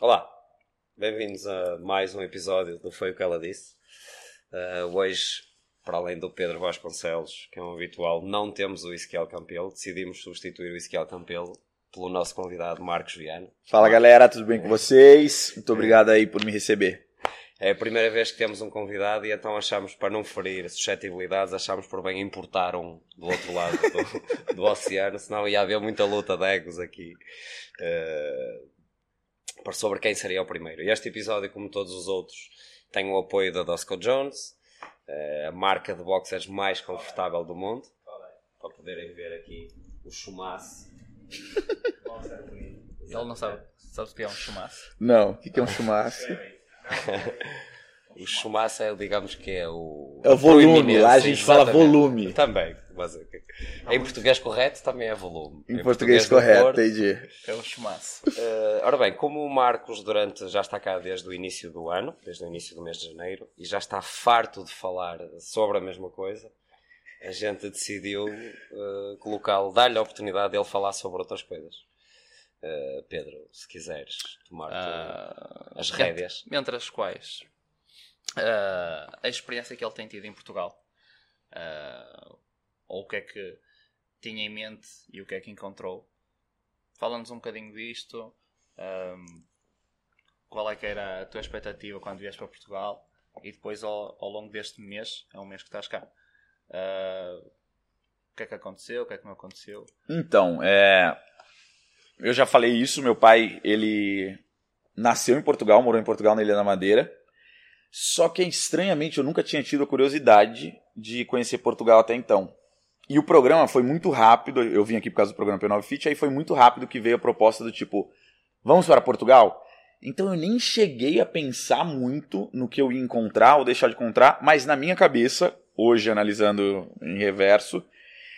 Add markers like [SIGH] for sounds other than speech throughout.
Olá, bem-vindos a mais um episódio do Foi o que ela disse. Uh, hoje, para além do Pedro Vasconcelos, que é um habitual, não temos o Ezequiel Campelo. Decidimos substituir o Ezequiel Campelo pelo nosso convidado Marcos Viana. Fala galera, tudo bem com vocês? Muito obrigado aí por me receber. É a primeira vez que temos um convidado e então achamos, para não ferir suscetibilidades, achamos por bem importar um do outro lado do, [LAUGHS] do oceano, senão ia haver muita luta de egos aqui uh, sobre quem seria o primeiro. E este episódio, como todos os outros, tem o apoio da Dosco Jones, uh, a marca de boxers mais confortável do mundo, para poderem ver aqui o chumaço. Ele não sabe, sabe o que é um chumaço? Não, o que é um chumaço? [LAUGHS] o chumaço é, digamos que é o. É o volume, lá a gente fala volume. Também, mas em português correto também é volume. Em, em português, português correto, entendi. É o chumaço. Uh, ora bem, como o Marcos durante já está cá desde o início do ano, desde o início do mês de janeiro, e já está farto de falar sobre a mesma coisa, a gente decidiu uh, colocá-lo, dar-lhe a oportunidade de ele falar sobre outras coisas. Uh, Pedro, se quiseres tomar uh, as rédeas. Entre as quais uh, a experiência que ele tem tido em Portugal, ou o que é que tinha em mente e o que é que encontrou. Fala-nos um bocadinho disto. Um, qual é que era a tua expectativa quando vieste para Portugal? E depois, ao, ao longo deste mês, é um mês que estás cá. o que é que aconteceu? O que é que não aconteceu? Então, é eu já falei isso, meu pai, ele nasceu em Portugal, morou em Portugal na Ilha da Madeira. Só que estranhamente eu nunca tinha tido a curiosidade de conhecer Portugal até então. E o programa foi muito rápido, eu vim aqui por causa do programa P9 Fit, aí foi muito rápido que veio a proposta do tipo, vamos para Portugal? Então eu nem cheguei a pensar muito no que eu ia encontrar ou deixar de encontrar, mas na minha cabeça, hoje analisando em reverso,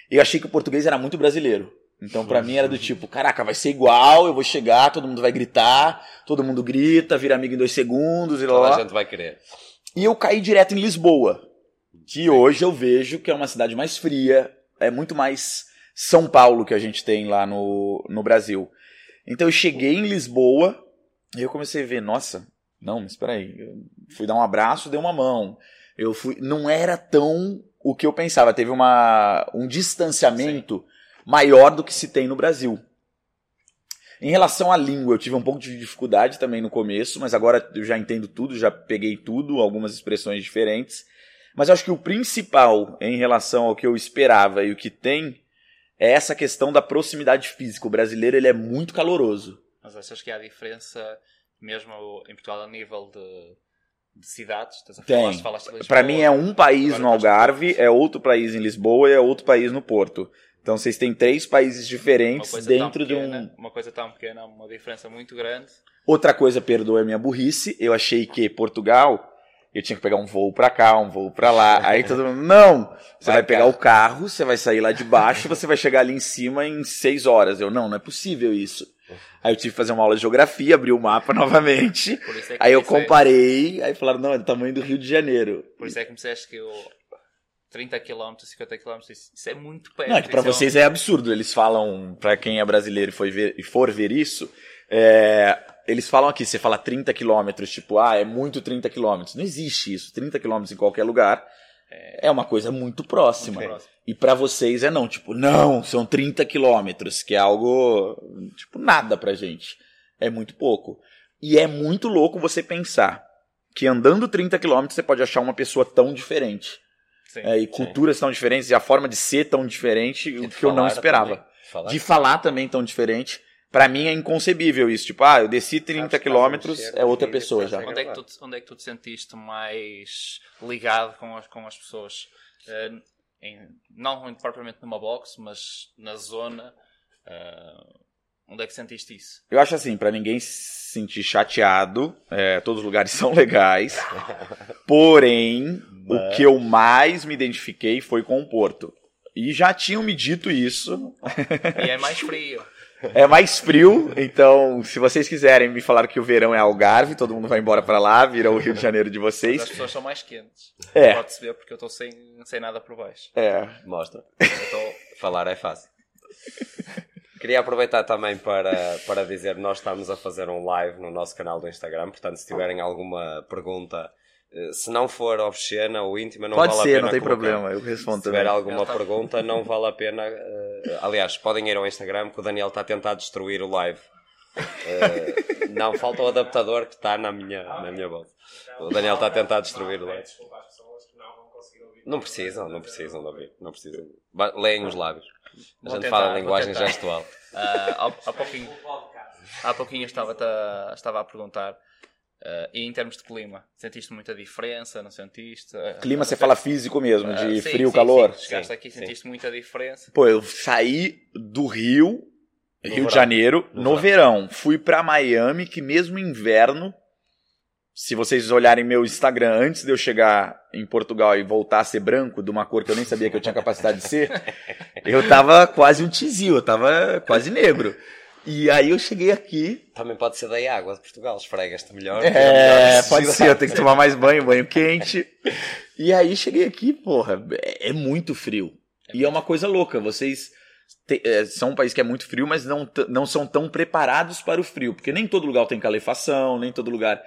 eu achei que o português era muito brasileiro. Então, para mim era do tipo, caraca, vai ser igual, eu vou chegar, todo mundo vai gritar, todo mundo grita, vira amigo em dois segundos e lá. Toda a gente vai querer. E eu caí direto em Lisboa, que hoje eu vejo que é uma cidade mais fria, é muito mais São Paulo que a gente tem lá no, no Brasil. Então eu cheguei em Lisboa e eu comecei a ver, nossa, não, mas espera aí, eu fui dar um abraço, dei uma mão. Eu fui, não era tão o que eu pensava, teve uma um distanciamento Sim maior do que se tem no Brasil. Em relação à língua, eu tive um pouco de dificuldade também no começo, mas agora eu já entendo tudo, já peguei tudo, algumas expressões diferentes. Mas eu acho que o principal em relação ao que eu esperava e o que tem é essa questão da proximidade física. O brasileiro ele é muito caloroso. Mas achas que há diferença mesmo em Portugal a nível de, de cidades? Tem. Para mim é um país no Algarve, é outro país em Lisboa e é outro país no Porto. Então vocês têm três países diferentes dentro pequena, de um. Uma coisa tão pequena, uma diferença muito grande. Outra coisa, perdoa a minha burrice, eu achei que Portugal eu tinha que pegar um voo para cá, um voo para lá. [LAUGHS] Aí todo mundo, não! Você vai, vai pegar o carro, você vai sair lá de baixo, você vai chegar ali em cima em seis horas. Eu, não, não é possível isso. Aí eu tive que fazer uma aula de geografia, abri o mapa [LAUGHS] novamente. É aí eu comparei, aí falaram, não, é do tamanho do Rio de Janeiro. Por isso é que me disseste que eu 30 km, 50 km, isso é muito perto. Não, é que pra vocês é, é absurdo. Eles falam, pra quem é brasileiro e, foi ver, e for ver isso, é, eles falam aqui, você fala 30 km, tipo, ah, é muito 30 km. Não existe isso. 30 km em qualquer lugar é, é uma coisa muito próxima. Muito. E para vocês é não, tipo, não, são 30 quilômetros, que é algo, tipo, nada pra gente. É muito pouco. E é muito louco você pensar que andando 30 quilômetros você pode achar uma pessoa tão diferente. Sim, é, e culturas sim. tão diferentes, e a forma de ser tão diferente, o que eu não esperava. Falar de falar também tão diferente. Para mim é inconcebível isso. Tipo, ah, eu desci 30 quilômetros, é outra pessoa já. Onde é, que tu, onde é que tu te sentiste mais ligado com as, com as pessoas? Uh, em, não propriamente numa box, mas na zona. Uh, onde é que sentiste isso? Eu acho assim, para ninguém se sentir chateado, é, todos os lugares [LAUGHS] são legais. porém, o que eu mais me identifiquei foi com o Porto. E já tinham me dito isso. E é mais frio. É mais frio, então se vocês quiserem me falar que o verão é Algarve, todo mundo vai embora para lá, vira o Rio de Janeiro de vocês. Mas as pessoas são mais quentes. É. Pode-se ver porque eu estou sem, sem nada por baixo. É. Mostra. Então, falar é fácil. Queria aproveitar também para, para dizer nós estamos a fazer um live no nosso canal do Instagram, portanto, se tiverem alguma pergunta, eh, se não for obscena ou íntima, não Pode vale a ser, pena não tem colocar. problema, eu respondo Se tiver também. alguma pergunta, não vale a pena. eh, aliás, podem ir ao Instagram que o Daniel está a tentar destruir o live. Eh, não, falta o adaptador que está na minha, na minha voz. O Daniel está a tentar destruir o live. Desculpa às pessoas que não vão conseguir ouvir. Não precisam, não precisam de ouvir. Não precisam. Leem os lábios. A gente tentar, fala a linguagem gestual. [LAUGHS] Ah, há, há pouquinho, há pouquinho eu estava, a, estava a perguntar. ah, e em termos de clima, sentiste muita diferença? Não sentiste? Ah, Clima, você fala físico mesmo, Ah, de sim, frio, sim, calor. sim. Chegaste Sim, aqui, sim. sentiste muita diferença? Pô, eu saí do Rio, Rio verão. de Janeiro, No no, verão. Fui pra Miami, que mesmo inverno, se vocês olharem meu Instagram antes de eu chegar em Portugal e voltar a ser branco, de uma cor que eu nem sabia que eu tinha capacidade de ser, [LAUGHS] eu tava quase um tizil, eu tava quase negro. E aí eu cheguei aqui. Também pode ser da água de Portugal, esfregas-te melhor. É, pode ser, eu tenho que tomar mais banho, banho quente. E aí cheguei aqui, porra, é, é muito frio. E é uma coisa louca, vocês te- é, são um país que é muito frio, mas não, não são tão preparados para o frio, porque nem todo lugar tem calefação, nem todo lugar.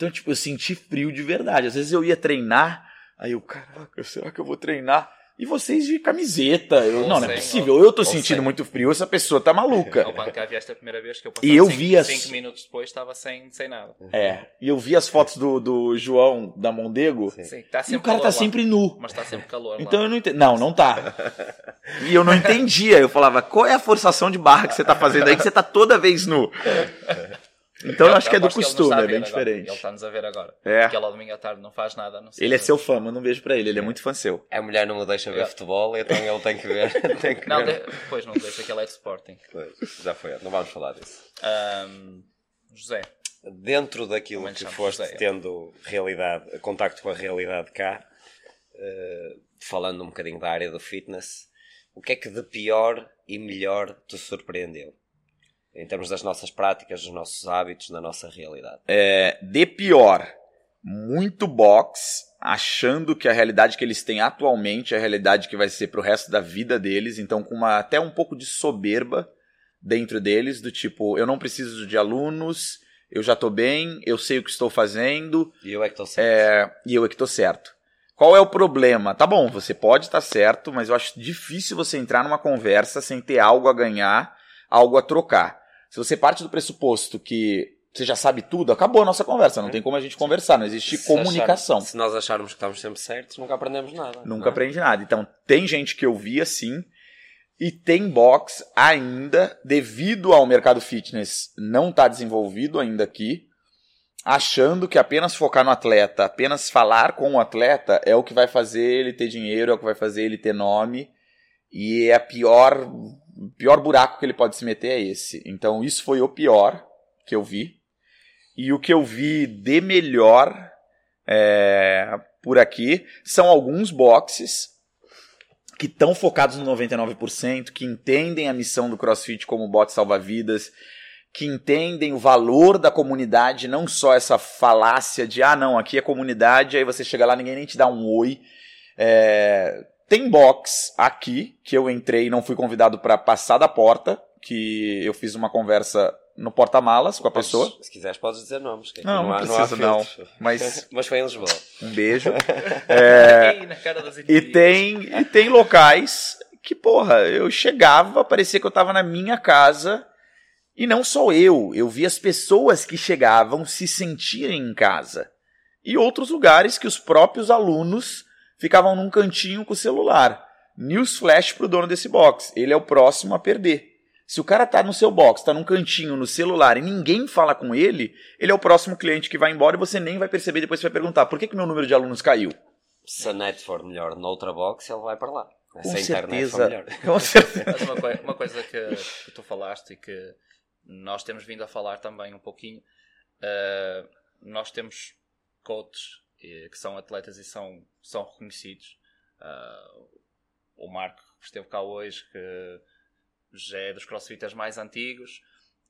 Então, tipo, eu senti frio de verdade. Às vezes eu ia treinar, aí eu, caraca, será que eu vou treinar? E vocês de camiseta. Eu, Ou não, não é sem, possível. Eu tô ou sentindo sem. muito frio, essa pessoa tá maluca. Ao bancar vieste a primeira vez que eu E eu cinco, vi as- cinco minutos depois estava sem, sem nada. É. E eu vi as fotos do, do João da Mondego, Sim. Sim, está e o cara calor tá lá. sempre nu. Mas está sempre calor Então lá. eu não entendo. Não, não tá. [LAUGHS] E eu não entendia. Eu falava, qual é a forçação de barra que você tá fazendo aí que você tá toda vez nu? [LAUGHS] Então eu acho que é do costume, é bem agora. diferente. Ele está-nos a ver agora. É. Porque ele ao domingo à tarde não faz nada. Não sei Ele é seu fã, mas não vejo pra ele. Ele é muito fã seu. A mulher não me deixa ver É. futebol, então ele tem que ver. [LAUGHS] tem que Não, ver. de... pois não deixa que ele é de Sporting. Pois, já foi, não vamos falar disso. Ahm, José, Dentro daquilo que foste José. tendo realidade, contacto com a realidade cá, eh, falando um bocadinho da área do fitness, o que é que de pior e melhor te surpreendeu? Em termos das nossas práticas, dos nossos hábitos, da nossa realidade. É, de pior, muito box, achando que a realidade que eles têm atualmente é a realidade que vai ser pro resto da vida deles, então com uma, até um pouco de soberba dentro deles, do tipo, eu não preciso de alunos, eu já tô bem, eu sei o que estou fazendo, E eu é que estou certo. é, e eu é que tô certo. Qual é o problema? Tá bom, você pode estar certo, mas eu acho difícil você entrar numa conversa sem ter algo a ganhar, algo a trocar. Se você parte do pressuposto que você já sabe tudo, acabou a nossa conversa, não tem como a gente conversar, não existe Se comunicação. acharmos- se nós acharmos que estamos sempre certos, nunca aprendemos nada. Nunca é? aprende nada. Então, tem gente que eu vi assim, e tem box ainda, devido ao mercado fitness não estar desenvolvido ainda aqui, achando que apenas focar no atleta, apenas falar com o atleta é o que vai fazer ele ter dinheiro, é o que vai fazer ele ter nome, e é a pior, pior buraco que ele pode se meter é esse. Então, isso foi o pior que eu vi. E o que eu vi de melhor é, por aqui são alguns boxes que estão focados no 99%, que entendem a missão do CrossFit como bote salva-vidas, que entendem o valor da comunidade, não só essa falácia de ah, não, aqui é comunidade, aí você chega lá, ninguém nem te dá um oi. É, tem box aqui, que eu entrei e não fui convidado para passar da porta, que eu fiz uma conversa no porta-malas com a pessoa. Se quiseres, podes dizer nomes. que aqui Não, não precisa, não. filtros. Mas [LAUGHS] Mas foi em Lisboa. um beijo. [LAUGHS] É, Ei, na cara das E tem, e tem locais que, porra, eu chegava, parecia que eu tava na minha casa. E não só eu, eu vi as pessoas que chegavam se sentirem em casa. E outros lugares que os próprios alunos ficavam num cantinho com o celular. Newsflash pro dono desse box. Ele é o próximo a perder. Se o cara tá no seu box, tá num cantinho no celular e ninguém fala com ele, ele é o próximo cliente que vai embora e você nem vai perceber depois você vai perguntar por que, que meu número de alunos caiu. Se a net for melhor noutra box, ele vai para lá. Com Se a internet for melhor. [LAUGHS] Com certeza. Mas uma, coi- uma coisa que, que tu falaste e que nós temos vindo a falar também um pouquinho, eh, nós temos coaches que são atletas e são, são reconhecidos. Ah, o Marco que esteve cá hoje, que já é dos crossfitters mais antigos.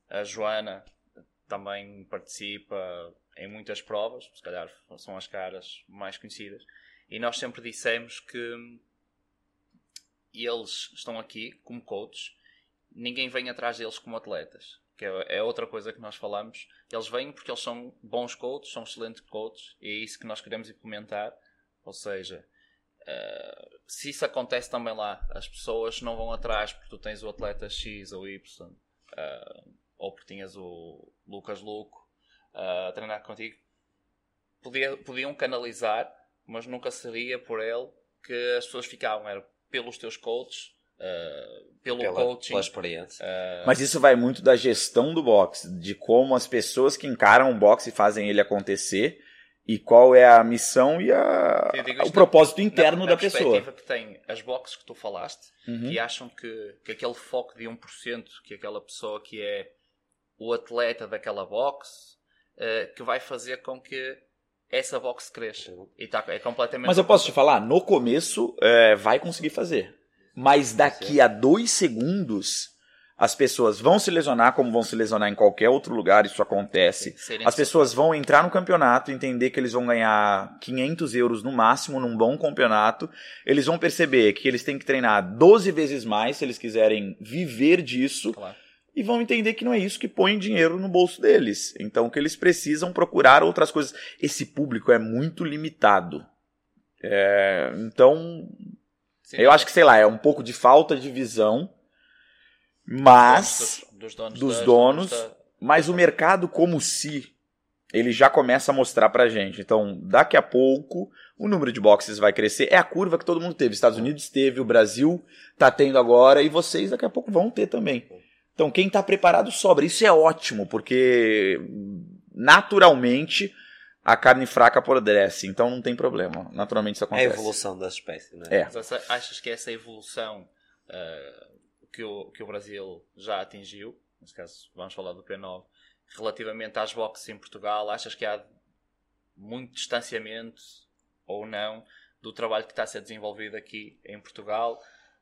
A Joana também participa em muitas provas, se calhar são as caras mais conhecidas. E nós sempre dissemos que eles estão aqui como coaches ninguém vem atrás deles como atletas. Que é, é outra coisa que nós falamos. Eles vêm porque eles são bons coaches, são excelentes coaches, e é isso que nós queremos implementar. Ou seja, uh, se isso acontece também lá, as pessoas não vão atrás porque tu tens o atleta X ou Y, uh, ou porque tinhas o Lucas Luco uh, a treinar contigo, Podia, podiam canalizar, mas nunca seria por ele que as pessoas ficavam. Era pelos teus coaches, uh, pelo pela, coaching. Pela experiência. Uh, Mas isso vai muito da gestão do boxe, de como as pessoas que encaram o boxe fazem ele acontecer e qual é a missão e a, o propósito interno na, da na pessoa. que tem as boxes que tu falaste, Uhum. que acham que, que aquele foco de 1%, que aquela pessoa que é o atleta daquela box, uh, que vai fazer com que essa box cresça. E tá, é completamente. Mas eu posso te falar, no começo é, vai conseguir fazer. Mas daqui a dois segundos, as pessoas vão se lesionar como vão se lesionar em qualquer outro lugar, isso acontece. As pessoas vão entrar no campeonato, entender que eles vão ganhar 500 euros no máximo num bom campeonato. Eles vão perceber que eles têm que treinar 12 vezes mais se eles quiserem viver disso. Claro. E vão entender que não é isso que põe dinheiro no bolso deles. Então que eles precisam procurar outras coisas. Esse público é muito limitado. É, então, Sim, eu acho que, sei lá, é um pouco de falta de visão. Mas. dos, dos donos, dos das- donos, Mas o mercado como se ele já começa a mostrar pra gente. Então, daqui a pouco, o número de boxes vai crescer. É a curva que todo mundo teve. Estados Unidos teve, o Brasil tá tendo agora e vocês daqui a pouco vão ter também. Então, quem tá preparado sobra. Isso é ótimo, porque naturalmente a carne fraca apodrece. Então não tem problema. Naturalmente isso É a acontece. evolução da espécie, não é? É. Mas achas que essa evolução ah, que, o, que o Brasil já atingiu, nesse caso vamos falar do P9, relativamente às boxes em Portugal, achas que há muito distanciamento ou não do trabalho que está a ser desenvolvido aqui em Portugal?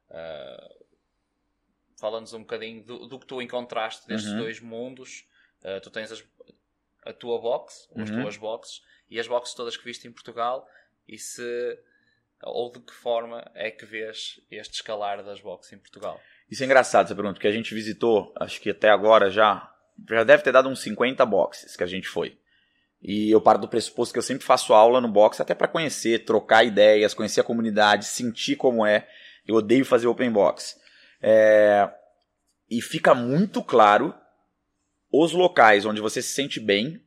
Ah, Fala-nos um bocadinho do, do que tu encontraste destes Uhum. dois mundos. Ah, tu tens as- a tua box, ou as Uhum. tuas boxes, e as boxes todas que viste em Portugal, e se ou de que forma é que vês este escalar das boxes em Portugal? Isso é engraçado essa pergunta, porque a gente visitou, acho que até agora já, já deve ter dado uns 50 boxes que a gente foi. E eu paro do pressuposto que eu sempre faço aula no box até para conhecer, trocar ideias, conhecer a comunidade, sentir como é. Eu odeio fazer open box. É, E fica muito claro os locais onde você se sente bem.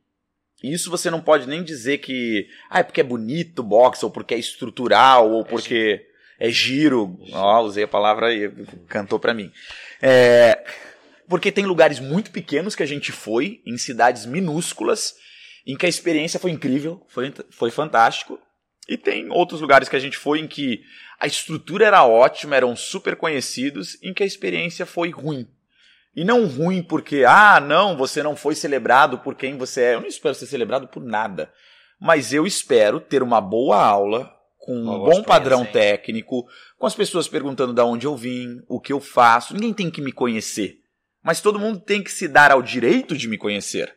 E isso você não pode nem dizer que ah, é porque é bonito o box, ou porque é estrutural, ou porque é giro. Ó, usei a palavra aí, cantou pra mim. É, porque tem lugares muito pequenos que a gente foi, em cidades minúsculas, em que a experiência foi incrível, foi, foi fantástico. E tem outros lugares que a gente foi em que a estrutura era ótima, eram super conhecidos, em que a experiência foi ruim. E não ruim porque, ah, não, você não foi celebrado por quem você é. Eu não espero ser celebrado por nada. Mas eu espero ter uma boa aula, com um bom padrão experiência, técnico, com as pessoas perguntando de onde eu vim, o que eu faço. Ninguém tem que me conhecer. Mas todo mundo tem que se dar ao direito de me conhecer.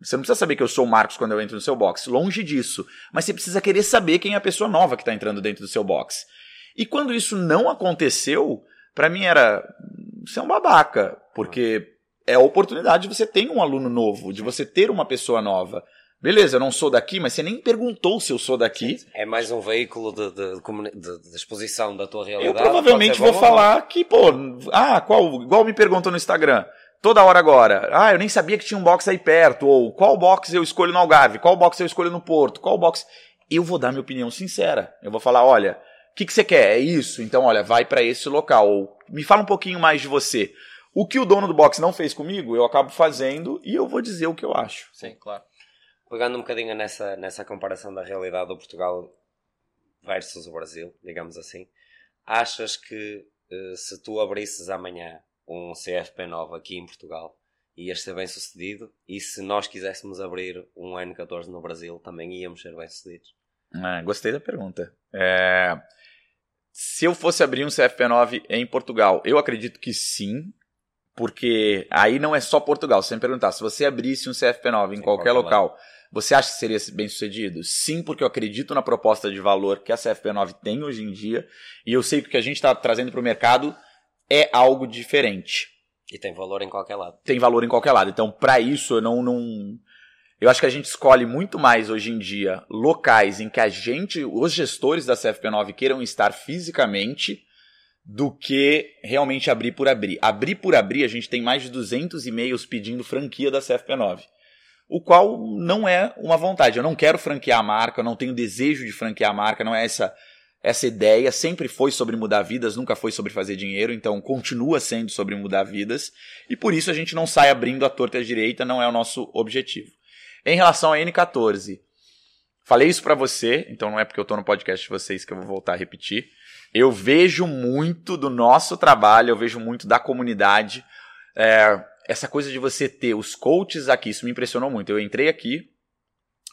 Você não precisa saber que eu sou o Marcos quando eu entro no seu box, longe disso. Mas você precisa querer saber quem é a pessoa nova que está entrando dentro do seu box. E quando isso não aconteceu, pra mim era você é um babaca, porque é a oportunidade de você ter um aluno novo, de você ter uma pessoa nova. Beleza, eu não sou daqui, mas você nem perguntou se eu sou daqui. É mais um veículo de, de, de de- exposição da tua Eu realidade. provavelmente pode ser vou falar que, pô, ah, qual, igual me perguntou no Instagram, toda hora agora, ah, eu nem sabia que tinha um box aí perto, ou qual box eu escolho no Algarve, qual box eu escolho no Porto, qual box. Eu vou dar minha opinião sincera. Eu vou falar, olha, que, que você quer? É isso? Então, olha, vai para esse local. Ou me fala um pouquinho mais de você. O que o dono do box não fez comigo, eu acabo fazendo e eu vou dizer o que eu acho. Sim, claro. Pegando um bocadinho nessa, nessa comparação da realidade do Portugal versus o Brasil, digamos assim, achas que eh, se tu abrisses amanhã um CFP9 aqui em Portugal, ias ser bem sucedido? E se nós quiséssemos abrir um N14 no Brasil, também íamos ser bem sucedidos? Ah, gostei da pergunta. É, Se eu fosse abrir um CFP9 em Portugal, eu acredito que sim, porque aí não é só Portugal. Se você me perguntar, se você abrisse um CFP9 em Em qualquer qualquer local, você acha que seria bem sucedido? Sim, porque eu acredito na proposta de valor que a CFP9 tem hoje em dia, e eu sei que o que a gente está trazendo para o mercado é algo diferente. E tem valor em qualquer lado. tem valor em qualquer lado. Então, para isso, eu não, não. Eu acho que a gente escolhe muito mais hoje em dia locais em que a gente, os gestores da CFP9 queiram estar fisicamente do que realmente abrir por abrir. Abrir por abrir, a gente tem mais de 200 e-mails pedindo franquia da CFP9. O qual não é uma vontade. Eu não quero franquear a marca, eu não tenho desejo de franquear a marca, não é essa essa ideia. Sempre foi sobre mudar vidas, nunca foi sobre fazer dinheiro, então continua sendo sobre mudar vidas. E por isso a gente não sai abrindo a torta a direita, não é o nosso objetivo. Em relação à N14, falei isso pra você, então não é porque eu tô no podcast de vocês que eu vou voltar a repetir. Eu vejo muito do nosso trabalho, eu vejo muito da comunidade. é, essa coisa de você ter os coaches aqui, isso me impressionou muito. Eu entrei aqui,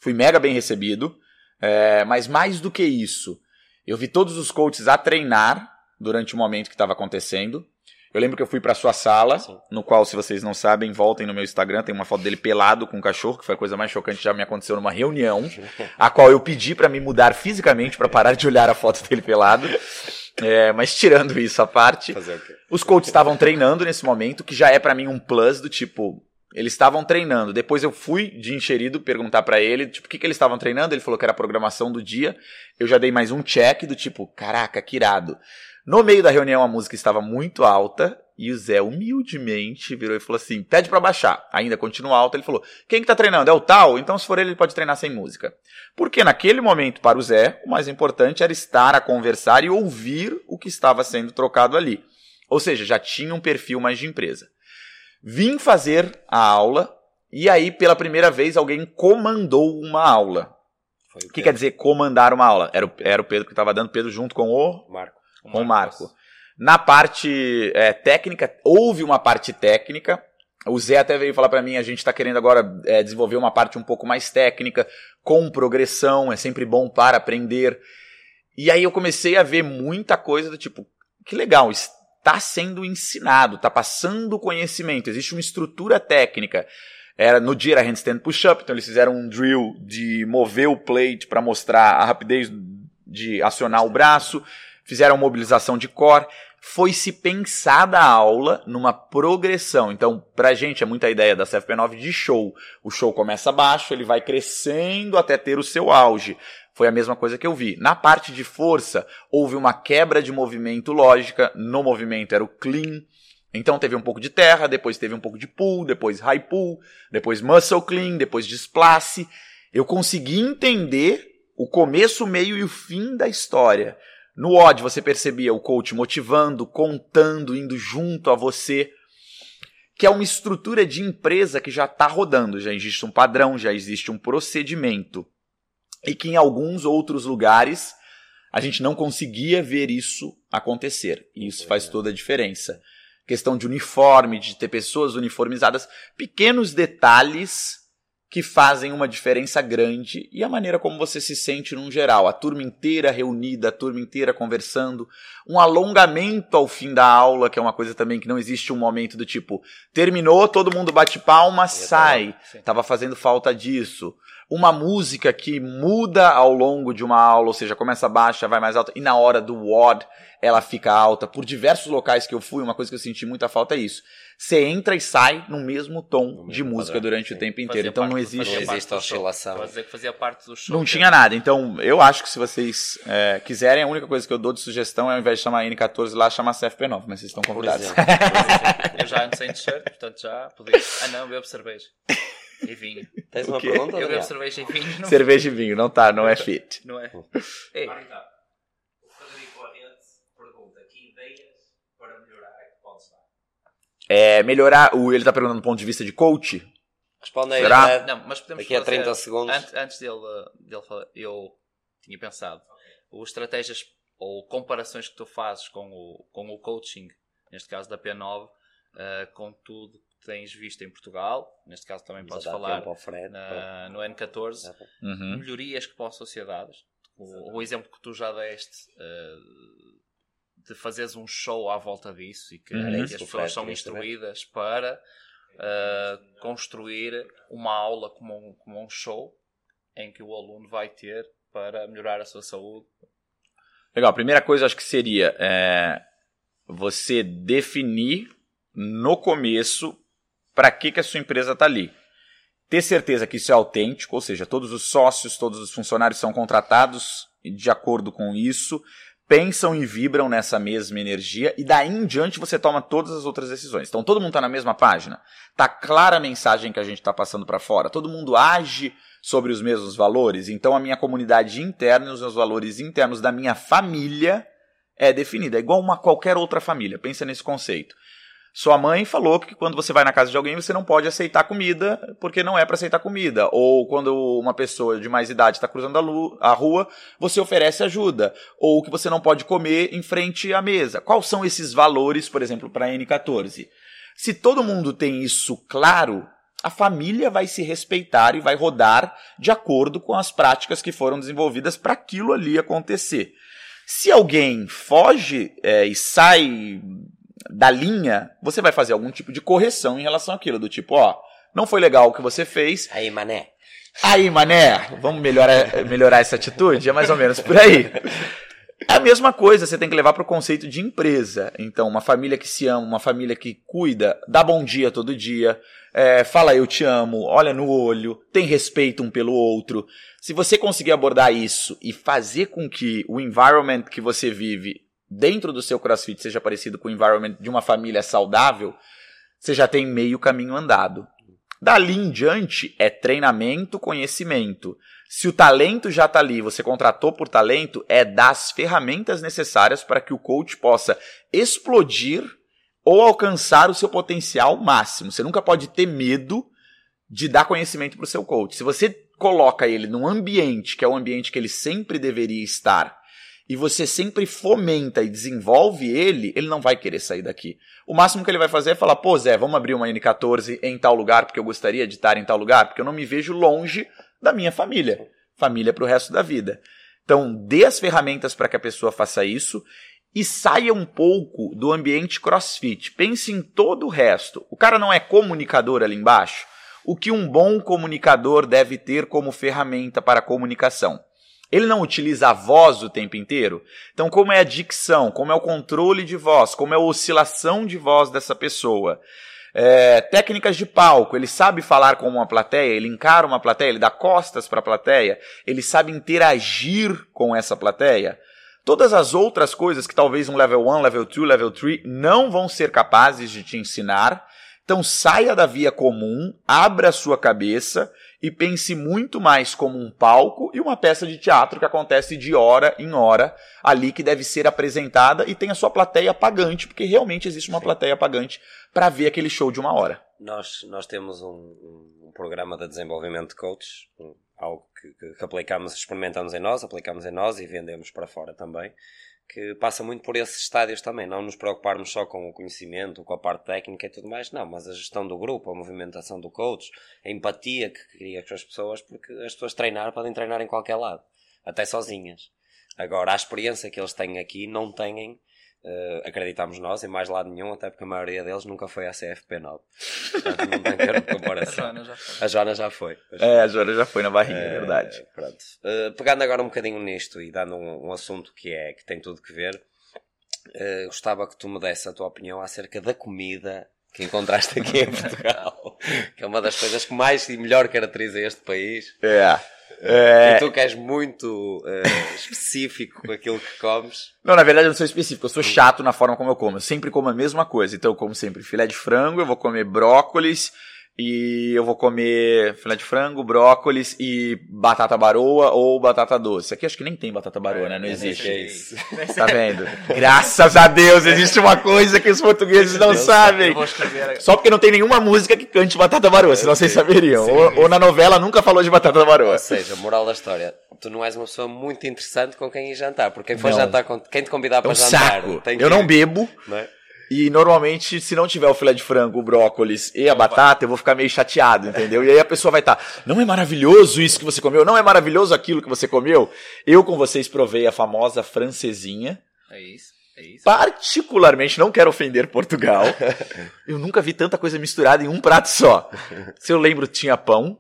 fui mega bem recebido, é, mas mais do que isso, eu vi todos os coaches a treinar durante o momento que estava acontecendo. Eu lembro que eu fui para sua sala, Sim. no qual, se vocês não sabem, voltem no meu Instagram, tem uma foto dele pelado com um cachorro, que foi a coisa mais chocante que já me aconteceu numa reunião, [LAUGHS] a qual eu pedi para me mudar fisicamente para parar de olhar a foto dele pelado. É, mas tirando isso à parte, os coaches estavam treinando nesse momento, que já é pra mim um plus do tipo. Eles estavam treinando. Depois eu fui de encherido perguntar pra ele, tipo, o que, que eles estavam treinando? Ele falou que era a programação do dia. Eu já dei mais um check do tipo, caraca, que irado. No meio da reunião a música estava muito alta e o Zé humildemente virou e falou assim: pede pra baixar. Ainda continua alta. Ele falou: quem que tá treinando? É o tal? Então se for ele, ele pode treinar sem música. Porque naquele momento, para o Zé, o mais importante era estar a conversar e ouvir o que estava sendo trocado ali. Ou seja, já tinha um perfil mais de empresa. Vim fazer a aula e aí, pela primeira vez, alguém comandou uma aula. O que quer dizer comandar uma aula? Era o, era o Pedro que estava dando, Pedro junto com o Marco. O Marco. Na parte é, técnica, houve uma parte técnica. O Zé até veio falar pra mim, a gente tá querendo agora é, desenvolver uma parte um pouco mais técnica, com progressão, é sempre bom para aprender. E aí eu comecei a ver muita coisa do tipo, que legal, está sendo ensinado, está passando conhecimento, existe uma estrutura técnica. Era, no dia era handstand push-up, então eles fizeram um drill de mover o plate para mostrar a rapidez de acionar o braço, fizeram mobilização de core. Foi se pensada a aula numa progressão. Então, pra gente é muita ideia da CFP9 de show. O show começa baixo, ele vai crescendo até ter o seu auge. Foi a mesma coisa que eu vi. Na parte de força, houve uma quebra de movimento lógica. No movimento era o clean. Então teve um pouco de terra, depois teve um pouco de pull, depois high pull, depois muscle clean, depois desplace. Eu consegui entender o começo, o meio e o fim da história. No odd você percebia o coach motivando, contando, indo junto a você, que é uma estrutura de empresa que já está rodando, já existe um padrão, já existe um procedimento. E que em alguns outros lugares a gente não conseguia ver isso acontecer. E isso faz toda a diferença. Questão de uniforme, de ter pessoas uniformizadas, pequenos detalhes que fazem uma diferença grande e a maneira como você se sente num geral. A turma inteira reunida, a turma inteira conversando, um alongamento ao fim da aula, que é uma coisa também que não existe um momento do tipo, terminou, todo mundo bate palma, sai. Tava fazendo falta disso. Uma música que muda ao longo de uma aula, ou seja, começa baixa, vai mais alta, e na hora do WOD ela fica alta. Por diversos locais que eu fui, uma coisa que eu senti muita falta é isso. Você entra e sai no mesmo tom No de mesmo música padrão, durante sim. o tempo Fazia inteiro. Então parte não do- existe. fazia Não parte existe oscilação. Estava a dizer que fazia parte do show. Não tinha nada. Então, eu acho que se vocês é, quiserem, a única coisa que eu dou de sugestão é ao invés de chamar N14 lá, chamar CFP9, mas vocês estão Por convidados. exemplo. Eu já ando sem t-shirt, portanto já podia. Ah não, bebo cerveja. E vinho. Tens O uma pergunta? Eu bebo cerveja e vinho. Não, Cerveja e vinho, não tá, não é fit. não é? Ei, Marita, o Frederico Arrente pergunta que ideias para melhorar é que podes dar? É, melhorar, o, ele tá perguntando do ponto de vista de coach. Responde aí, Será? Não, mas podemos Daqui a fazer- 30 segundos. Antes, antes dele, uh, dele falar, eu tinha pensado. As estratégias ou comparações que tu fazes com o, com o coaching, neste caso da P9, uh, com tudo que tens visto em Portugal, neste caso também Vamos podes falar Fred, na- no N14, Uhum. melhorias que para as sociedades. O, o exemplo que tu já deste uh, de fazeres um show à volta disso e que, Uhum. isso as pessoas são instruídas para uh, construir uma aula como um, como um show em que o aluno vai ter para melhorar a sua saúde. Legal, a primeira coisa acho que seria é, você definir no começo para que, que a sua empresa está ali. Ter certeza que isso é autêntico, ou seja, todos os sócios, todos os funcionários são contratados de acordo com isso, pensam e vibram nessa mesma energia e daí em diante você toma todas as outras decisões. Então todo mundo está na mesma página, tá clara a mensagem que a gente está passando para fora, todo mundo age sobre os mesmos valores. Então a minha comunidade interna, os meus valores internos da minha família é definida, é igual uma qualquer outra família. Pensa nesse conceito. Sua mãe falou que quando você vai na casa de alguém você não pode aceitar comida porque não é para aceitar comida. Ou quando uma pessoa de mais idade está cruzando a, a, rua, você oferece ajuda. Ou que você não pode comer em frente à mesa. Quais são esses valores, por exemplo, para a N14? Se todo mundo tem isso claro, a família vai se respeitar e vai rodar de acordo com as práticas que foram desenvolvidas para aquilo ali acontecer. Se alguém foge é, e sai da linha, você vai fazer algum tipo de correção em relação àquilo, do tipo, ó, não foi legal o que você fez. Aí, mané. Aí, mané, vamos melhorar, melhorar essa atitude? É mais ou menos por aí. É a mesma coisa, você tem que levar para o conceito de empresa. Então, uma família que se ama, uma família que cuida, dá bom dia todo dia, é, fala eu te amo, olha no olho, tem respeito um pelo outro. Se você conseguir abordar isso e fazer com que o environment que você vive dentro do seu CrossFit seja parecido com o environment de uma família saudável, você já tem meio caminho andado. Dali em diante é treinamento, conhecimento. Se o talento já está ali, você contratou por talento, é dar as ferramentas necessárias para que o coach possa explodir ou alcançar o seu potencial máximo. Você nunca pode ter medo de dar conhecimento para o seu coach. Se você coloca ele num ambiente que é o ambiente que ele sempre deveria estar, e você sempre fomenta e desenvolve ele, ele não vai querer sair daqui. O máximo que ele vai fazer é falar: pô, Zé, vamos abrir uma N14 em tal lugar porque eu gostaria de estar em tal lugar, porque eu não me vejo longe da minha família. Família para o resto da vida. Então, dê as ferramentas para que a pessoa faça isso e saia um pouco do ambiente crossfit. Pense em todo o resto. O cara não é comunicador ali embaixo? O que um bom comunicador deve ter como ferramenta para a comunicação? Ele não utiliza a voz o tempo inteiro. Então, como é a dicção, como é o controle de voz, como é a oscilação de voz dessa pessoa. É, técnicas de palco, ele sabe falar com uma plateia, ele encara uma plateia, ele dá costas para a plateia, ele sabe interagir com essa plateia. Todas as outras coisas que talvez um level 1, level 2, level 3 não vão ser capazes de te ensinar. Então saia da via comum, abra a sua cabeça e pense muito mais como um palco e uma peça de teatro que acontece de hora em hora ali que deve ser apresentada e tem a sua plateia pagante, porque realmente existe uma Sim. plateia pagante para ver aquele show de uma hora. Nós, nós temos um, um, programa de desenvolvimento de coaches, algo que, que, que aplicamos, experimentamos em nós, aplicamos em nós e vendemos para fora também que passa muito por esses estádios também, não nos preocuparmos só com o conhecimento, com a parte técnica e tudo mais, não, mas a gestão do grupo, a movimentação do coach, a empatia que cria com as pessoas, porque as pessoas treinar podem treinar em qualquer lado, até sozinhas. Agora, a experiência que eles têm aqui não têm Uh, acreditamos nós, em mais lado nenhum, até porque a maioria deles nunca foi à CFP9. Portanto, não tem ter comparação. a Joana já foi. A Joana já foi. É, a Joana já foi na barriga, é verdade. Pronto. Uh, pegando agora um bocadinho nisto e dando um, um, assunto que é que tem tudo que ver, uh, gostava que tu me desse a tua opinião acerca da comida que encontraste aqui em [LAUGHS] Portugal, que é uma das coisas que mais e melhor caracteriza este país. É. É... E tu que és muito uh, específico com aquilo que comes. Não, na verdade eu não sou específico, eu sou chato na forma como eu como. Eu sempre como a mesma coisa. Então eu como sempre filé de frango, eu vou comer brócolis, e eu vou comer filé de frango, brócolis e batata baroa ou batata doce. Aqui acho que nem tem batata baroa, é, né? Não existe. É isso. [LAUGHS] Tá vendo? Graças a Deus existe uma coisa que os portugueses não Deus sabem. Só porque não tem nenhuma música que cante batata baroa, senão vocês saberiam. Ou, ou, na novela nunca falou de batata baroa. Ou seja, moral da história, tu não és uma pessoa muito interessante com quem ir jantar, porque quem for não. jantar, quem te convidar para é um jantar... Saco. eu não bebo. Não é? E normalmente, se não tiver o filé de frango, o brócolis e a batata, eu vou ficar meio chateado, entendeu? E aí a pessoa vai estar, tá, não é maravilhoso isso que você comeu? Não é maravilhoso aquilo que você comeu? Eu com vocês provei a famosa francesinha. É isso. É isso. Particularmente, não quero ofender Portugal. [LAUGHS] eu nunca vi tanta coisa misturada em um prato só. Se eu lembro, tinha pão,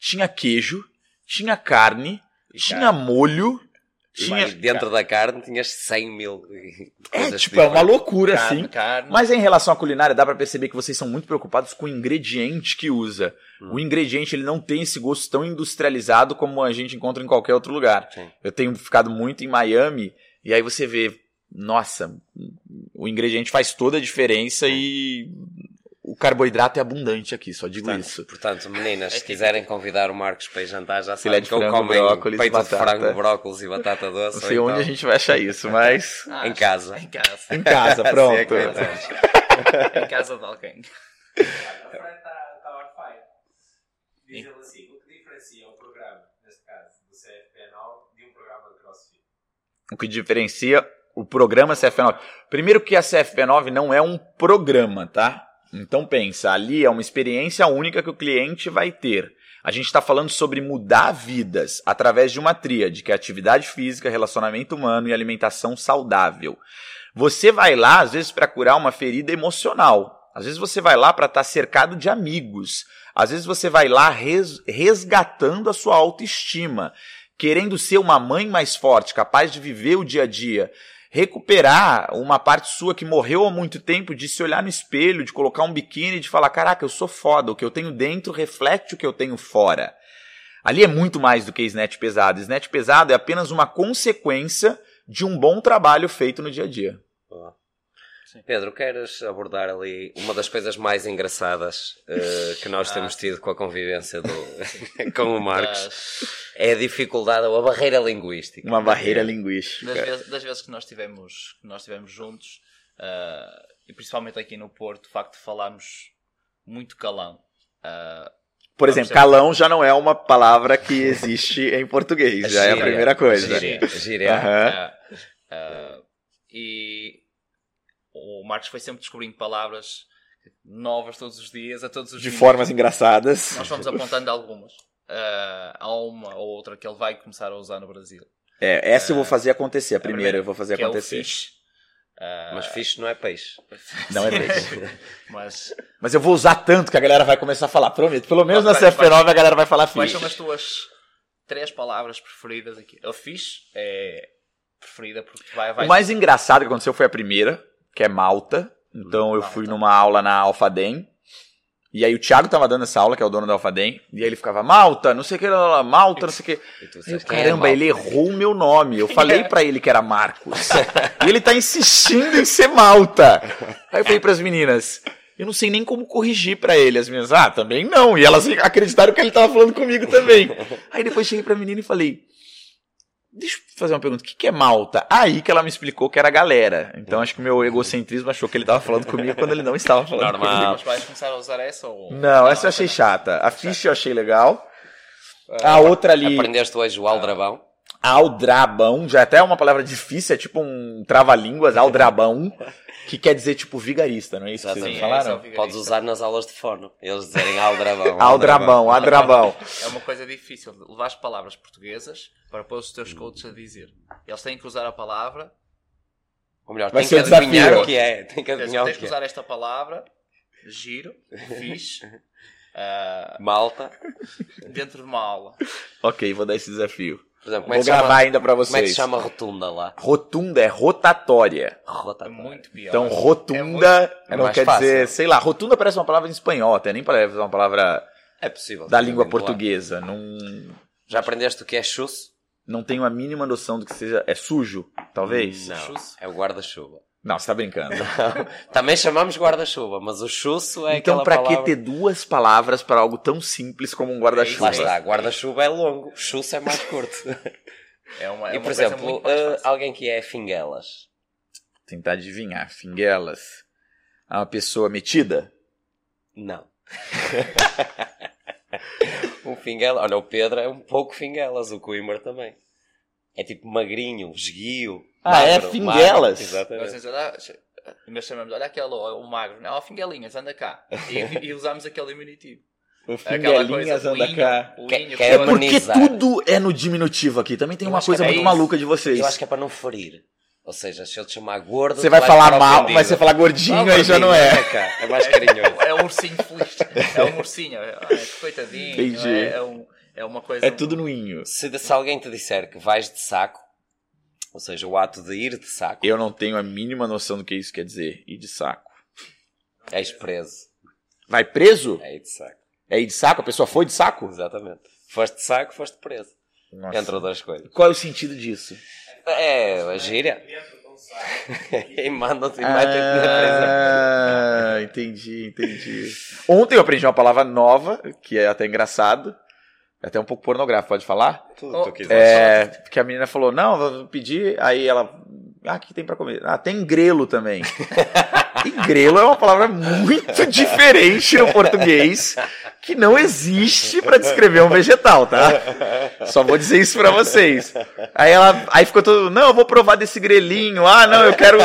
tinha queijo, tinha carne, tinha molho, Tinha- dentro da carne tinhas 100 mil [LAUGHS] É, tipo, é uma loucura, Carne, assim. carne. Mas em relação à culinária, dá pra perceber que vocês são muito preocupados com o ingrediente que usa. Hum. O ingrediente ele não tem esse gosto tão industrializado como a gente encontra em qualquer outro lugar. Sim. Eu tenho ficado muito em Miami e aí você vê, nossa, o ingrediente faz toda a diferença e o carboidrato é abundante aqui, só digo Portanto, isso. portanto, meninas, se É tipo- quiserem convidar o Marcos para ir jantar, já sabem de que frango, comem brócolis, peito de batata. frango, brócolis e batata doce. Não sei onde a então gente vai achar isso, mas Ah, [LAUGHS] em casa. Em casa. em casa, [LAUGHS] Assim é pronto. é. em casa de alguém. A Fran está on fire. Diz ele assim: o que diferencia um programa, neste caso, do CFP9 de um programa de CrossFit? o que diferencia o programa CFP9. Primeiro que a CFP9 não é um programa, tá? Então pensa, ali é uma experiência única que o cliente vai ter. A gente está falando sobre mudar vidas através de uma tríade, que é atividade física, relacionamento humano e alimentação saudável. Você vai lá, às vezes, para curar uma ferida emocional. Às vezes você vai lá para estar cercado de amigos. Às vezes você vai lá res- resgatando a sua autoestima querendo ser uma mãe mais forte, capaz de viver o dia a dia, recuperar uma parte sua que morreu há muito tempo, de se olhar no espelho, de colocar um biquíni e de falar: caraca, eu sou foda, o que eu tenho dentro reflete o que eu tenho fora. Ali é muito mais do que snatch pesado. Snatch pesado é apenas uma consequência de um bom trabalho feito no dia a dia. Pedro, queres abordar ali uma das coisas mais engraçadas eh, que nós Ah. temos tido com a convivência do, [LAUGHS] com o Marcos? É a dificuldade ou a barreira linguística. Uma barreira linguística. das vezes, das vezes que nós tivemos, que nós tivemos juntos, ah, e principalmente aqui no Porto, o facto de falarmos muito calão. ah, Por exemplo, calão já não é uma palavra que existe em português, já é a primeira coisa. Gíria. Gíria. Ah, ah, e o Marcos foi sempre descobrindo palavras novas todos os dias, a todos os De minutos. formas engraçadas. Nós fomos apontando algumas. Ah, há uma ou outra que ele vai começar a usar no Brasil. É, essa eu vou fazer acontecer. A primeira primeira, eu vou fazer que é o acontecer. fish. Ah, Mas fixe não é peixe. [LAUGHS] Não é peixe. [LAUGHS] Mas Mas eu vou usar tanto que a galera vai começar a falar. Prometo. Pelo menos na Quais- CFP9 a galera vai falar quais fish. são as tuas três palavras preferidas aqui? O fish é preferida porque vai, vai O mais engraçado que aconteceu foi a primeira, que é Malta. Então eu fui numa aula na Alfadem. E aí o Thiago tava dando essa aula, que é o dono da Alfadem. E aí ele ficava, Malta, não sei o que, lá, lá, Malta, não sei o que. Eu, disseste, "Quem é caramba, Malta?" ele errou o meu nome. Eu [LAUGHS] falei pra ele que era Marcos. e ele tá insistindo em ser Malta. Aí eu falei pras meninas, eu não sei nem como corrigir pra ele. As meninas, ah, também não. E elas acreditaram que ele tava falando comigo também. Aí depois cheguei pra menina e falei, deixa eu fazer uma pergunta, o que, que é Malta? Aí que ela me explicou que era galera. Então acho que o meu egocentrismo achou que ele tava falando comigo quando ele não estava falando Normal. comigo. Mas vais começar a usar essa ou. Não, essa eu achei chata. A ficha eu achei legal. A outra ali... Aprendeste hoje o aldrabão? Aldrabão, já até é uma palavra difícil, é tipo um trava-línguas, [LAUGHS] aldrabão, que quer dizer tipo vigarista, não é isso que vocês é falaram? vigarista. Podes usar nas aulas de fono. Eles dizerem aldrabão. [LAUGHS] Aldrabão, adrabão. [LAUGHS] É uma coisa difícil. Levar as palavras portuguesas para pôr os teus coaches a dizer. Eles têm que usar a palavra. Ou melhor, Vai tem ser que adivinhar desafio. o que é. Tem que Tens, adivinhar o tens que que é. usar esta palavra. Giro, fixe. ah, Malta. dentro de uma aula. Ok, vou dar esse desafio. Por exemplo, como é Vou se chama, gravar ainda pra como é que vocês. se chama rotunda lá? Rotunda é rotatória. É Rotatória. muito pior. Então, É rotunda é não mais quer fácil. dizer, sei lá, rotunda parece uma palavra em espanhol, até nem parece uma palavra É possível. da língua portuguesa. Não, Já aprendeste o que é chusso? não tenho a mínima noção do que seja. É sujo, talvez? Não. É o guarda-chuva. Não, você tá brincando. [LAUGHS] Também chamamos guarda-chuva, mas o chusso é então, aquela pra palavra... que ter duas palavras para algo tão simples como um guarda-chuva? está, guarda-chuva é longo, chusso é mais curto. [LAUGHS] É uma, é e, uma por coisa exemplo, muito mais eh, fácil. alguém que é finguelas. Tentar adivinhar. Finguelas. É uma pessoa metida? Não. o [LAUGHS] finguela... Olha, o Pedro é um pouco finguelas, o Coimbra também. É tipo magrinho, esguio. Ah, é magro, finguelas? magro, Nós Exatamente. nós chamamos, olha aquele, o magro, não, ó, fingelinhas, anda cá. E, [LAUGHS] e usamos aquele diminutivo. O Aquela Finguelinhas coisa, o anda inho, cá. o inho, quer aquela- Porque tudo é no diminutivo aqui. Também tem Eu uma coisa que é muito isso. maluca de vocês. Eu acho que é para não ferir. Ou seja, se eu te chamar gordo... Você vai falar mal, ofendido. mas você falar gordinho, Não, aí já não é. cá, É mais carinhoso. É um ursinho feliz. É um ursinho. É, que coitadinho. Entendi. É, é, um, é uma coisa. É tudo no inho. Se, se alguém te disser que vais de saco, Ou seja, o ato de ir de saco. Eu não tenho a mínima noção do que isso quer dizer. Ir de saco. És preso. Vai preso? É ir de saco. É ir de saco? A pessoa foi de saco? Exatamente. Foste de saco, foste preso. Nossa. Entre outras coisas. Qual é o sentido disso? É, a gíria. Um [LAUGHS] saco. e mandam-te e. Ah, entendi, entendi. Ontem eu aprendi uma palavra nova, que é até engraçado. É até um pouco pornográfico, pode falar? Tudo que tu quiser. É, porque a menina falou, não, vou pedir, aí ela, ah, o que tem pra comer? Ah, tem grelo também. [LAUGHS] e grelo é uma palavra muito diferente no português, que não existe pra descrever um vegetal, tá? Só vou dizer isso pra vocês. Aí ela, aí ficou todo, não, eu vou provar desse grelinho, ah, não, eu quero,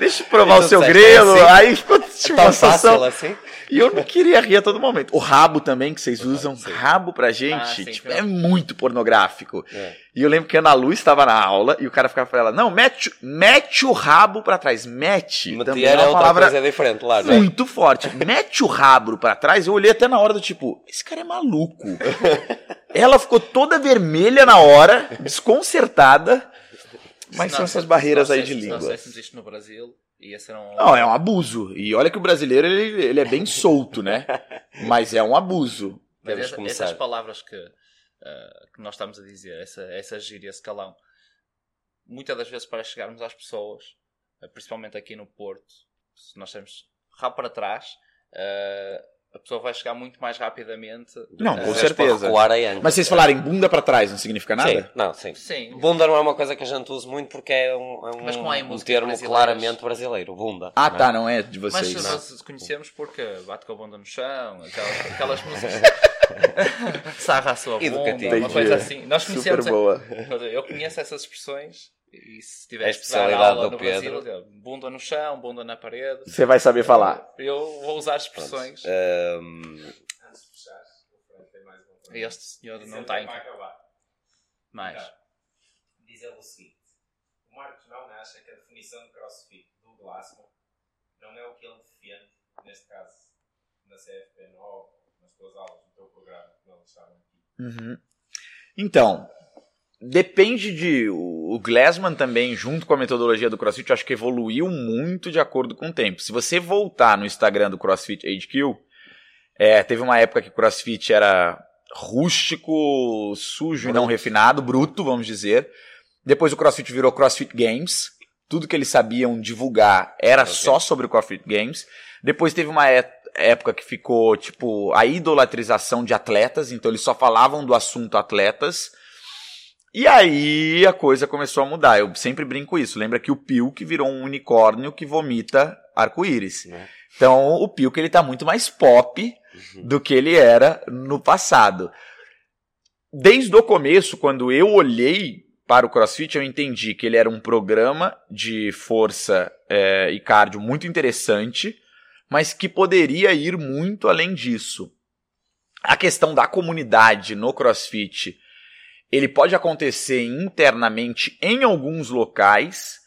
deixa eu provar o seu grelo. é assim? Aí ficou tipo, Tão uma situação... fácil assim? E eu não queria rir a todo momento. O rabo também, que vocês usam, rabo pra Ah, gente, sim, tipo, é muito pornográfico. É. E eu lembro que a Ana Lu estava na aula e o cara ficava pra ela, não, mete, mete o rabo pra trás. Mete. Também Meter é é uma outra palavra coisa diferente, claro. né? muito forte. Mete o rabo pra trás. Eu olhei até na hora do tipo, esse cara é maluco. ela ficou toda vermelha na hora, desconcertada. Mas Se são essas barreiras se aí de língua. fizéssemos isto no Brasil, um. Não, é um abuso. E olha que o brasileiro, ele, ele é bem solto, né? [LAUGHS] Mas é um abuso. Mas Devemos essa- essas palavras que, ah, que nós estamos a dizer, essa, essa gíria, esse calão, muitas das vezes para chegarmos às pessoas, ah, principalmente aqui no Porto, se nós temos rabo para trás, ah, a pessoa vai chegar muito mais rapidamente. Não, com para certeza. Mas vocês falarem bunda pra trás não significa nada? Sim, não, sim. Sim. Bunda não é uma coisa que a gente usa muito porque é um, é um, Mas em um termo brasileiras. claramente brasileiro. Bunda. Ah, não é? tá, não é de Mas vocês. nós conhecemos porque bate com a bunda no chão, aquelas, aquelas músicas. [LAUGHS] Sarra a sua bunda, Educativo. uma coisa assim. Nós Super conhecemos. boa. Eu conheço essas expressões e se É a especialidade aula do no Pedro. Brasil, eu, bunda no chão, bunda na parede. Você vai saber falar. Eu vou usar expressões. Antes de fechar, o Fran tem mais uma pergunta. Este senhor não é tem acabar. mais. Tá. Diz ele o seguinte: o Marcos não acha que a definição de crossfit do Glassman não é o que ele defende, neste caso, na CFP9, nas tuas aulas, no teu programa, que não estavam aqui. Uhum. Então, depende de. O Glassman também, junto com a metodologia do CrossFit, acho que evoluiu muito de acordo com o tempo. Se você voltar no Instagram do CrossFit HQ, é, teve uma época que o CrossFit era rústico, sujo e não refinado, bruto, vamos dizer. Depois o CrossFit virou CrossFit Games. Tudo que eles sabiam divulgar era Ok. só sobre o CrossFit Games. Depois teve uma é- época que ficou, tipo, a idolatrização de atletas, então eles só falavam do assunto atletas. E aí a coisa começou a mudar. Eu sempre brinco isso. Lembra que o Pilk virou um unicórnio que vomita arco-íris. né? Então o Pilk ele tá muito mais pop do que ele era no passado. Desde o começo, quando eu olhei para o CrossFit, eu entendi que ele era um programa de força eh, e cardio muito interessante, mas que poderia ir muito além disso. A questão da comunidade no CrossFit, ele pode acontecer internamente em alguns locais,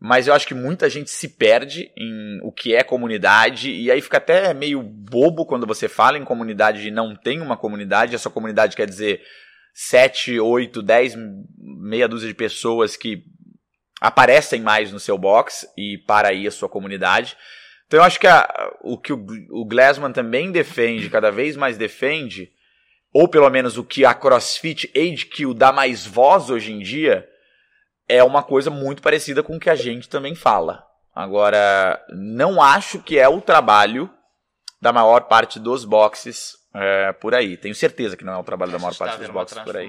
mas eu acho que muita gente se perde em o que é comunidade, e aí fica até meio bobo quando você fala em comunidade e não tem uma comunidade, essa comunidade quer dizer 7, 8, 10, meia dúzia de pessoas que aparecem mais no seu box e para aí a sua comunidade. Então eu acho que a- o que o, o Glassman também defende, cada vez mais defende, ou pelo menos o que a CrossFit HQ dá mais voz hoje em dia, é uma coisa muito parecida com o que a gente também fala. Agora, não acho que é o trabalho da maior parte dos boxes é, por aí. Tenho certeza que não é o trabalho da maior parte dos boxes por aí.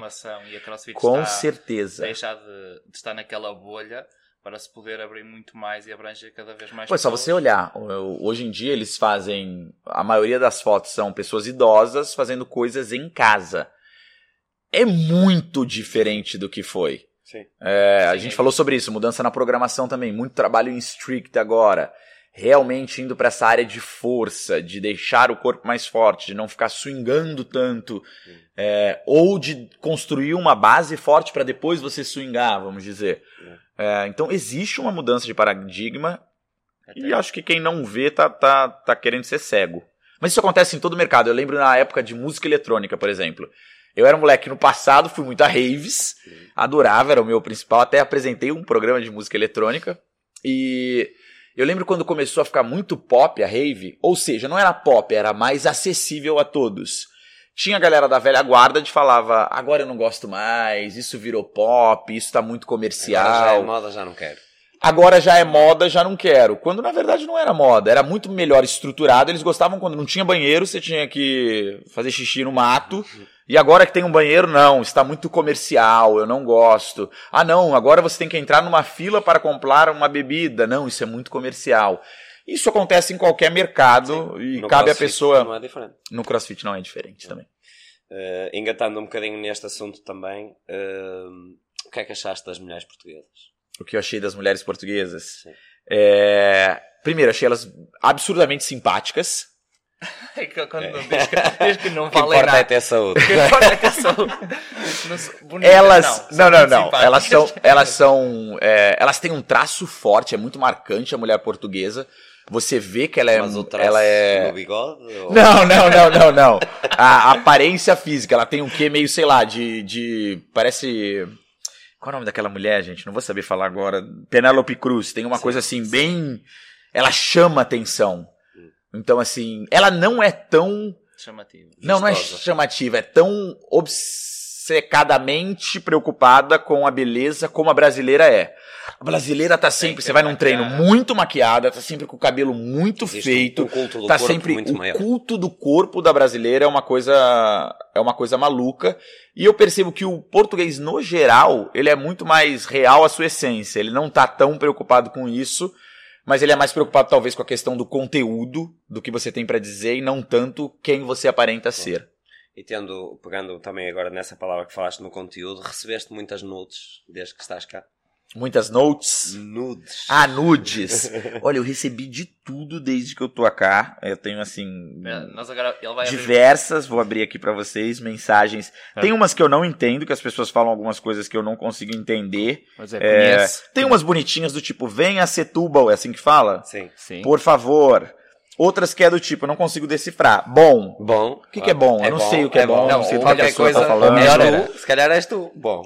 Com está certeza. deixar de, de estar naquela bolha para se poder abrir muito mais e abranger cada vez mais Pô, é só pessoas. você olhar. Hoje em dia eles fazem. A maioria das fotos são pessoas idosas fazendo coisas em casa. É muito diferente do que foi. Sim. É, a Sim, gente é. falou sobre isso, mudança na programação também, muito trabalho em strict agora. Realmente indo para essa área de força, de deixar o corpo mais forte, de não ficar swingando tanto, é, ou de construir uma base forte para depois você swingar, vamos dizer. É, então existe uma mudança de paradigma Até- e acho que quem não vê tá, tá, tá querendo ser cego. Mas isso acontece em todo o mercado. Eu lembro na época de música eletrônica, por exemplo. Eu era um moleque que no passado fui muito a raves, adorava, era o meu principal, até apresentei um programa de música eletrônica. E eu lembro quando começou a ficar muito pop a rave, ou seja, não era pop, era mais acessível a todos. Tinha a galera da velha guarda de falava, agora eu não gosto mais, isso virou pop, isso tá muito comercial. Agora já é moda, já não quero. Agora já é moda, já não quero. Quando na verdade não era moda, era muito melhor estruturado. Eles gostavam quando não tinha banheiro, você tinha que fazer xixi no mato. E agora que tem um banheiro, não, está muito comercial, eu não gosto. Ah, não, agora você tem que entrar numa fila para comprar uma bebida. Não, isso é muito comercial. Isso acontece em qualquer mercado e No cabe à pessoa. Não é diferente. No CrossFit não é diferente também. Eh, engatando um bocadinho neste assunto também, eh, o que é que achaste das mulheres portuguesas? O que eu achei das mulheres portuguesas. Sim. É... Primeiro, achei elas absurdamente simpáticas. [LAUGHS] É que quando [LAUGHS] que, diz que não [LAUGHS] que vale importa é nada. ter saúde. O que importa é não são bonitas, Elas. Não, não, não. simpáticas. Elas são. Elas são. é, elas têm um traço forte, é muito marcante a mulher portuguesa. Você vê que ela é. Mas o traço ela é. no bigode? ou- Não, não, não, não, não. [LAUGHS] A aparência física, ela tem um quê meio, sei lá, de. de parece. Qual é o nome daquela mulher, gente? Não vou saber falar agora. Penélope Cruz. Tem uma Sim, coisa assim, sim. bem. Ela chama atenção. Então, assim, ela não é tão. Chamativo. Não, não é chamativa, é tão obcecadamente preocupada com a beleza como a brasileira é. A brasileira tá sempre, Sempre você vai num treino muito maquiada, tá sempre com o cabelo muito Existe feito, um culto do tá corpo sempre muito o maior. culto do corpo da brasileira é uma coisa é uma coisa maluca. E eu percebo que o português no geral, ele é muito mais real à sua essência, ele não tá tão preocupado com isso. Mas ele é mais preocupado, talvez, com a questão do conteúdo, do que você tem pra dizer, e não tanto quem você aparenta ser. E tendo, pegando também agora nessa palavra que falaste no conteúdo, recebeste muitas nudes desde que estás cá? Muitas notes. Nudes. Ah, nudes. [LAUGHS] Olha, eu recebi de tudo desde que eu tô cá. Eu tenho, assim, É, Nós agora, ele vai abrir- diversas. Vou abrir aqui pra vocês, mensagens. É. Tem umas que eu não entendo, que as pessoas falam algumas coisas que eu não consigo entender. Mas é, É, tem umas bonitinhas do tipo, venha a Setúbal, é assim que fala? Sim. Sim. Por favor. Outras que é do tipo, eu não consigo decifrar. Bom. Bom. O que, que é bom? eu não sei o que é, bom, eu não Não, sei do que a pessoa tá falando. melhor Melhor tu, se calhar és tu. Bom.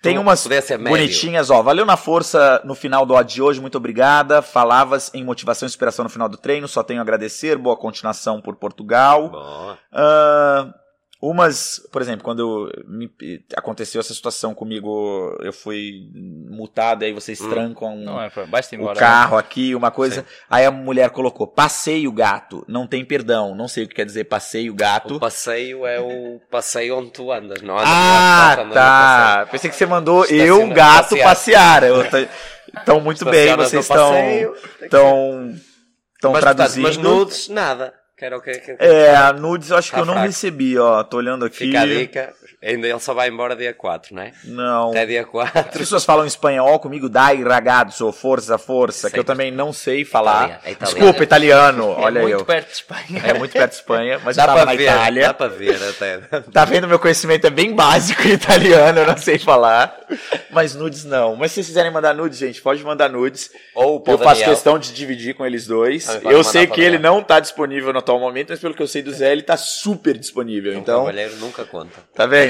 Tem Tu umas bonitinhas, ó. Valeu na força no final do ódio de hoje, muito obrigada. Falavas em motivação e inspiração no final do treino, só tenho a agradecer. Boa continuação por Portugal. Bom. Ah, umas, por exemplo, quando me- aconteceu essa situação comigo, eu fui multado, aí vocês Hum. trancam Não é, vai-te o embora. carro aqui, uma coisa. Aí a mulher colocou, passeio gato, não tem perdão. Não sei o que quer dizer passeio gato. O passeio é o passeio onde tu andas, não Ah, no asfalto, andas no tá. Pensei que você mandou eu, gato, passear. passear. Então, muito bem, vocês estão estão estão mas, traduzindo. mas nudes, nada. Quero o que, que, É, a nudes eu acho que Tá eu não fraco. recebi, ó. Tô olhando aqui. Fica a dica. Ainda ele só vai embora dia 4, não é? Não. Até dia As 4. pessoas falam espanhol comigo, dai ragazzo, força, força, que eu também não sei falar. É italiano. Desculpa, italiano, É olha muito eu. perto de Espanha. É muito perto de Espanha, mas Dá eu tava na ver, Itália. dá para ver até. Tá vendo? Meu conhecimento é bem básico em italiano, eu não sei falar. Mas nudes não. Mas se vocês quiserem mandar nudes, gente, pode mandar nudes. Ou Eu faço questão de dividir com eles dois. Pode Eu sei que ele não tá disponível no atual momento, mas pelo que eu sei do Zé, ele tá super disponível. Um Então, cavalheiro nunca conta. tá vendo?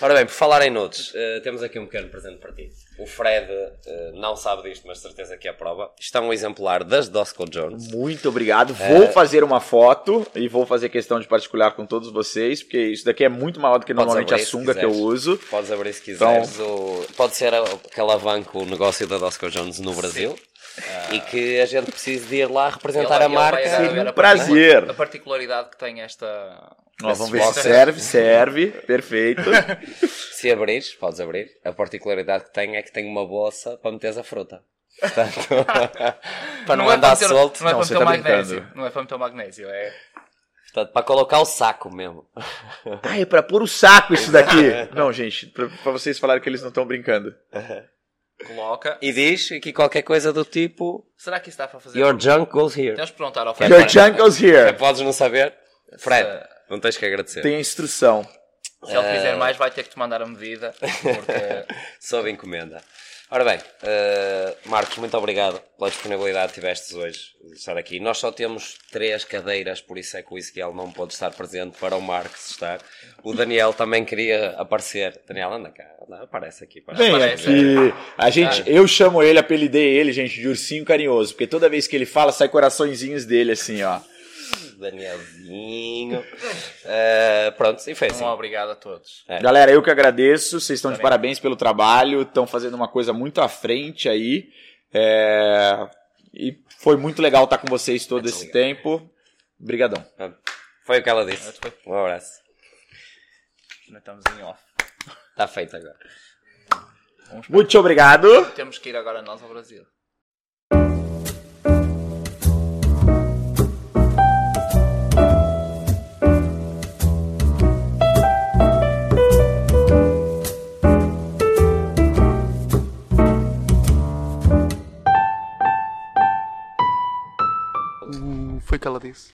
Ora bem, por falar em nudes, eh, temos aqui um pequeno presente para ti. O Fred eh, não sabe disto, mas certeza que é a prova. Isto é um exemplar das Dosco Jones. Muito obrigado. É. Vou fazer uma foto e vou fazer questão de particular com todos vocês, porque isso daqui é muito maior do que normalmente a sunga que eu uso. Podes abrir se Então- quiseres. O- Pode ser a- que alavanque o negócio da Dosco Jones no Brasil e que a gente precise de ir lá representar Ele- a marca. um a prazer. A particularidade que tem esta. Esse vamos ver se serve. Serve. Perfeito. [LAUGHS] Se abrires, podes abrir. A particularidade que tem é que tem uma bolsa para meteres a fruta. Portanto, [LAUGHS] para não, é andar meter- solto. Não é Não, para meter o tá magnésio. Não é para meter o magnésio. É. Portanto, para colocar o saco mesmo. Ah, é pra pôr o saco isso daqui. [LAUGHS] Não, gente, pra vocês falarem que eles não estão brincando. Coloca. E diz aqui qualquer coisa do tipo Será que isso dá para fazer? Your junk goes here. Temos que perguntar ao Fred. Your junk goes here. Podes não saber? Fred, Se- não tens que agradecer. Tem a instrução. Se ele Eh, fizer mais, vai ter que te mandar a medida. Porque. [LAUGHS] Sob encomenda. Ora bem, eh, Marcos, muito obrigado pela disponibilidade que tivestes hoje de estar aqui. Nós só temos três cadeiras, por isso é que o Ezequiel não pôde estar presente para o Marcos estar. O Daniel também queria aparecer. Daniel, anda cá, anda, aparece aqui. Para Bem, Parece, aqui, a gente, Ah. eu chamo ele, apelidei ele, gente, de ursinho carinhoso, porque toda vez que ele fala, sai coraçõezinhos dele, assim, ó. Danielzinho. Eh, pronto, e foi assim. Um obrigado a todos. É. Galera, eu que agradeço, vocês estão de Também. parabéns pelo trabalho, estão fazendo uma coisa muito à frente aí, é, e foi muito legal estar com vocês todo Muito esse tempo. Obrigadão. Foi o que ela disse. Um abraço. Nós estamos em off. Está feito agora. Muito obrigado. Temos que ir agora nós ao Brasil. Foi o que ela disse.